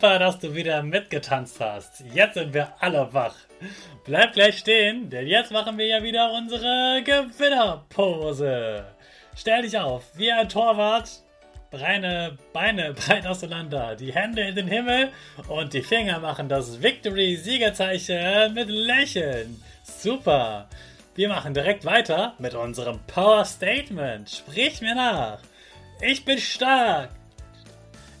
Super, dass du wieder mitgetanzt hast. Jetzt sind wir alle wach. Bleib gleich stehen, denn jetzt machen wir ja wieder unsere Gewinnerpose. Stell dich auf, wie ein Torwart. Beine, Beine breit auseinander, die Hände in den Himmel und die Finger machen das Victory-Siegerzeichen mit Lächeln. Super. Wir machen direkt weiter mit unserem Power Statement. Sprich mir nach. Ich bin stark.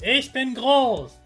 Ich bin groß.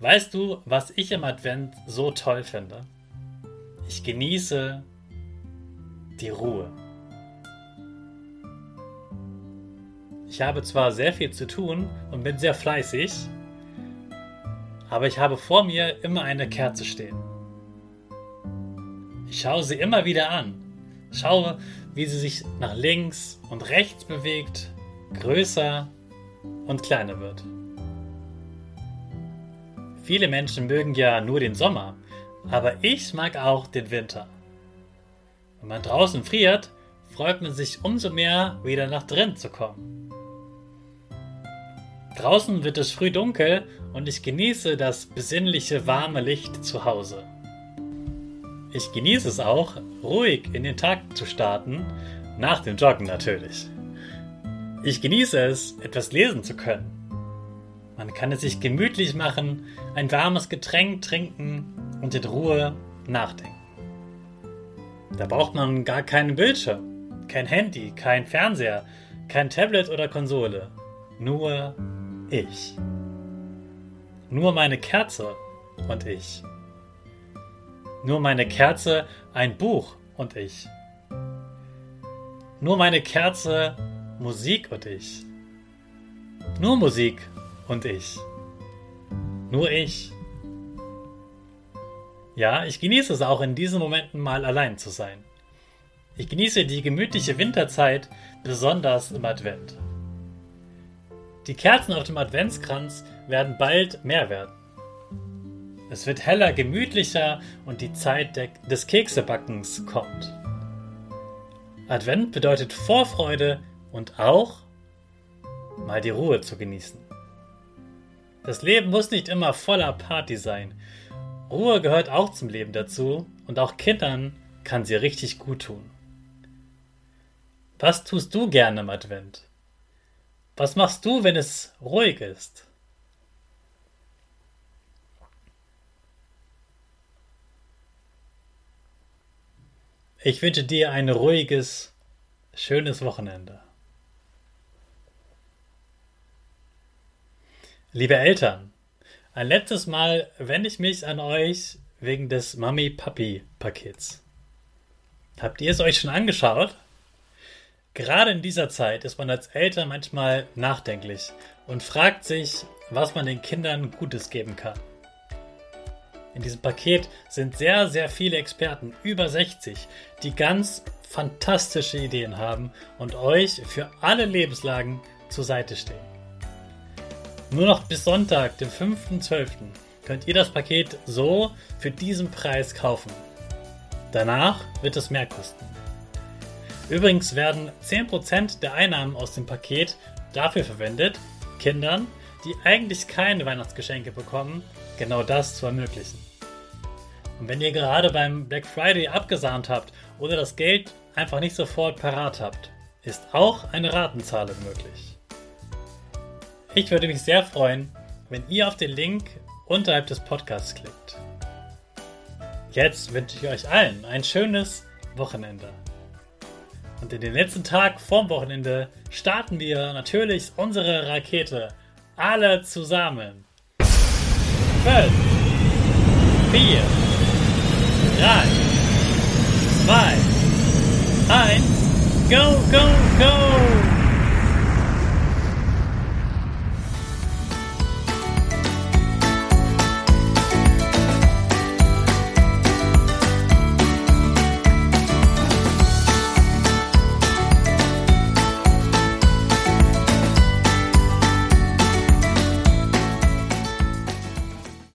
Weißt du, was ich im Advent so toll finde? Ich genieße die Ruhe. Ich habe zwar sehr viel zu tun und bin sehr fleißig, aber ich habe vor mir immer eine Kerze stehen. Ich schaue sie immer wieder an, schaue, wie sie sich nach links und rechts bewegt, größer und kleiner wird. Viele Menschen mögen ja nur den Sommer, aber ich mag auch den Winter. Wenn man draußen friert, freut man sich umso mehr, wieder nach drin zu kommen. Draußen wird es früh dunkel und ich genieße das besinnliche warme Licht zu Hause. Ich genieße es auch, ruhig in den Tag zu starten, nach dem Joggen natürlich. Ich genieße es, etwas lesen zu können man kann es sich gemütlich machen, ein warmes Getränk trinken und in Ruhe nachdenken. Da braucht man gar keinen Bildschirm, kein Handy, kein Fernseher, kein Tablet oder Konsole. Nur ich. Nur meine Kerze und ich. Nur meine Kerze, ein Buch und ich. Nur meine Kerze, Musik und ich. Nur Musik und ich. Nur ich. Ja, ich genieße es auch in diesen Momenten mal allein zu sein. Ich genieße die gemütliche Winterzeit besonders im Advent. Die Kerzen auf dem Adventskranz werden bald mehr werden. Es wird heller, gemütlicher und die Zeit des Keksebackens kommt. Advent bedeutet Vorfreude und auch mal die Ruhe zu genießen. Das Leben muss nicht immer voller Party sein. Ruhe gehört auch zum Leben dazu und auch Kindern kann sie richtig gut tun. Was tust du gerne im Advent? Was machst du, wenn es ruhig ist? Ich wünsche dir ein ruhiges, schönes Wochenende. Liebe Eltern, ein letztes Mal wende ich mich an euch wegen des Mami-Papi-Pakets. Habt ihr es euch schon angeschaut? Gerade in dieser Zeit ist man als Eltern manchmal nachdenklich und fragt sich, was man den Kindern Gutes geben kann. In diesem Paket sind sehr, sehr viele Experten, über 60, die ganz fantastische Ideen haben und euch für alle Lebenslagen zur Seite stehen. Nur noch bis Sonntag, den 5.12., könnt ihr das Paket so für diesen Preis kaufen. Danach wird es mehr kosten. Übrigens werden 10% der Einnahmen aus dem Paket dafür verwendet, Kindern, die eigentlich keine Weihnachtsgeschenke bekommen, genau das zu ermöglichen. Und wenn ihr gerade beim Black Friday abgesahnt habt oder das Geld einfach nicht sofort parat habt, ist auch eine Ratenzahlung möglich. Ich würde mich sehr freuen, wenn ihr auf den Link unterhalb des Podcasts klickt. Jetzt wünsche ich euch allen ein schönes Wochenende. Und in den letzten Tag vorm Wochenende starten wir natürlich unsere Rakete. Alle zusammen. 5, 4, 3, 2, 1, go, go, go!